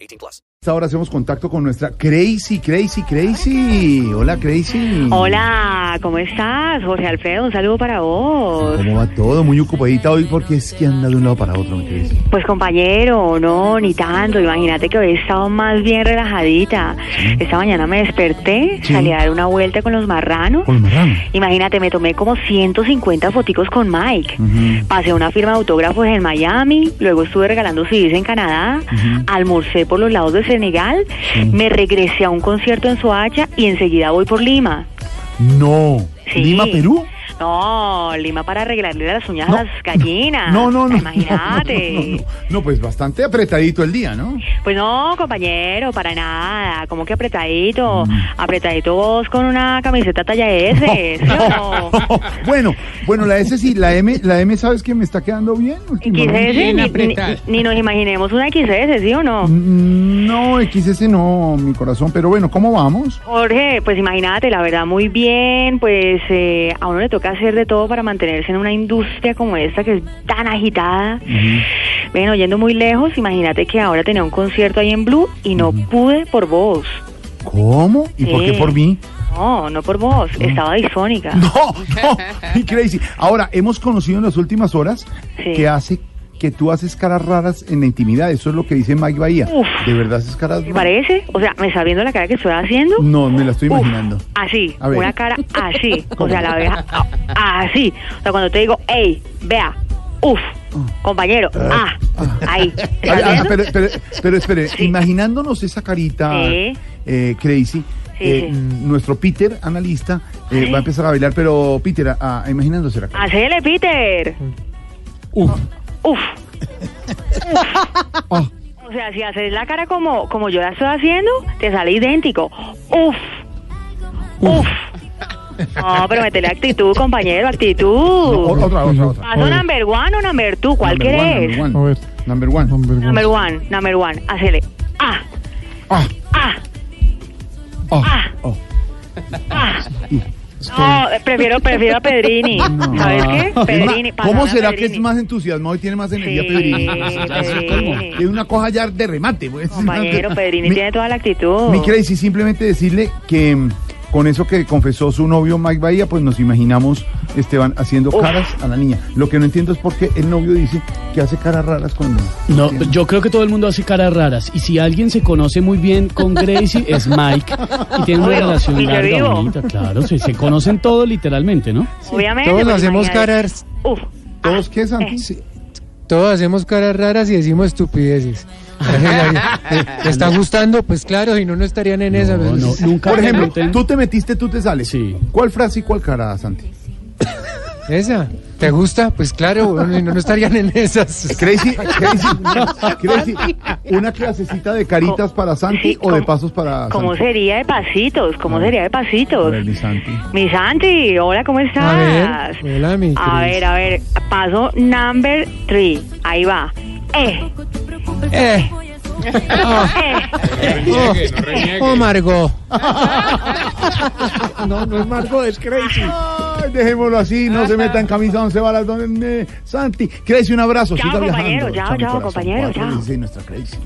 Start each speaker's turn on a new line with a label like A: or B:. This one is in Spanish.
A: 18 plus.
B: Ahora hacemos contacto con nuestra Crazy, Crazy, Crazy. Hola, Crazy.
C: Hola, ¿cómo estás? Jorge Alfredo, un saludo para vos.
B: ¿Cómo va todo? Muy ocupadita hoy porque es que anda de un lado para otro, mi Crazy.
C: Pues compañero, no, ni tanto. Imagínate que hoy he estado más bien relajadita. Esta mañana me desperté,
B: Sí.
C: salí a dar una vuelta con los marranos.
B: Con los marranos.
C: Imagínate, me tomé como 150 foticos con Mike. Pasé una firma de autógrafos en Miami, luego estuve regalando CDs en Canadá, almorcé por los lados de Senegal, me regresé a un concierto en Soacha y enseguida voy por Lima.
B: No.
C: Sí.
B: ¿Lima, Perú?
C: No, Lima para arreglarle las uñas a las gallinas.
B: No, no, no.
C: Imagínate.
B: No, no, no. No, pues bastante apretadito el día, ¿no?
C: Pues no, compañero, para nada. Como que apretadito.
B: Mm.
C: Apretadito vos con una camiseta talla S. ¿sí o no?
B: bueno, bueno, la S sí, la M, la M, ¿sabes que me está quedando bien?
C: XS, ni, ni, ni nos imaginemos una XS, ¿sí o no?
B: Mm, No, XS no, mi corazón, pero bueno, ¿cómo vamos?
C: Jorge, pues imagínate, la verdad, muy bien, pues eh, a uno le toca hacer de todo para mantenerse en una industria como esta que es tan agitada. Bueno, yendo muy lejos, imagínate que ahora tenía un concierto ahí en Blue y no pude por vos.
B: ¿Cómo? ¿Y por qué
C: Sí.
B: por mí?
C: No, no por vos, estaba disfónica.
B: No, no, Crazy. Ahora, hemos conocido en las últimas horas
C: Sí.
B: que hace que tú haces caras raras en la intimidad. Eso es lo que dice Mike Bahía.
C: Uf.
B: ¿De verdad haces caras
C: ¿Te
B: raras?
C: parece? O sea, ¿me está viendo la cara que estoy haciendo?
B: No, me la estoy
C: Uf,
B: imaginando.
C: así, una cara así. O sea, la oreja ah, así. O sea, cuando te digo, hey, vea, uff, compañero, ah, ahí.
B: Ah,
C: ¿Estás
B: ah, pero, pero, pero espere,
C: Sí.
B: imaginándonos esa carita
C: Sí.
B: eh, crazy, eh,
C: sí.
B: nuestro Peter, analista, eh, va a empezar a bailar, pero Peter, ah, imaginándose la cara.
C: Hacele, Peter.
B: Uf.
C: Uf.
B: Ah.
C: O sea, si haces la cara como, como yo la estoy haciendo, te sale idéntico. Uf. Uf. No, pero metele actitud, compañero, actitud.
B: No, otra, otra, otra.
C: ¿Paso number one o number two? ¿Cuál
B: Number one,
C: querés?
B: Number one. Number one.
C: Number one, number one. Hacele. Ah,
B: Ah,
C: ah,
B: ah,
C: ah.
B: oh.
C: ah. No, prefiero, prefiero a Pedrini. ¿Sabes qué?
B: Es
C: Pedrini.
B: ¿Cómo será que es más entusiasmado y tiene más energía
C: Sí,
B: Pedrini? Tiene una coja ya de remate. pues.
C: Compañero, Pedrini
B: Mi-
C: tiene toda la actitud.
B: Mi Crazy, simplemente decirle que mm, con eso que confesó su novio Mike Bahía, pues nos imaginamos Esteban haciendo caras a la niña. Lo que no entiendo es por qué el novio dice que hace caras raras cuando...
D: No, yo creo que todo el mundo hace caras raras. Y si alguien se conoce muy bien con Gracie, es Mike. Y tiene una
C: Obvio,
D: relación larga, bonita, claro. Se, se conocen todos literalmente, ¿no?
C: Obviamente.
E: Todos hacemos caras,
C: Uf.
B: ¿Todos qué, Santi?
C: Eh.
E: todos hacemos caras raras y decimos estupideces. ¿Te está gustando? Pues claro, si no, no estarían en esa.
D: No,
E: pues,
D: no, nunca
B: Por ejemplo, tú te metiste, tú te sales.
D: Sí.
B: ¿Cuál frase y cuál cara, Santi?
E: Esa. ¿Te gusta? Pues claro, no, no estarían en esas.
B: Crazy, Crazy, Crazy, una clasecita de caritas para Santi
C: Sí,
B: o de
C: ¿cómo-
B: pasos para
C: ¿Cómo
B: Santi.
C: sería de pasitos? ¿Cómo
B: A
C: sería de
B: A
C: pasitos?
B: ver, mi Santi.
C: Mi Santi, hola, ¿cómo estás?
E: A ver, hola, mi
C: A ver, a ver, paso number three. Ahí va. Eh,
E: Eh,
C: eh.
E: oh, oh, Margot.
B: No, no es Marco, es Crazy. Ay, dejémoslo así, no se meta en camisa once varas, don eh, Santi. Crazy, un abrazo.
C: Chao,
B: siga
C: compañero,
B: viajando.
C: chao, chao, compañero,
B: Cuatro
C: chao.
B: nuestra Crazy.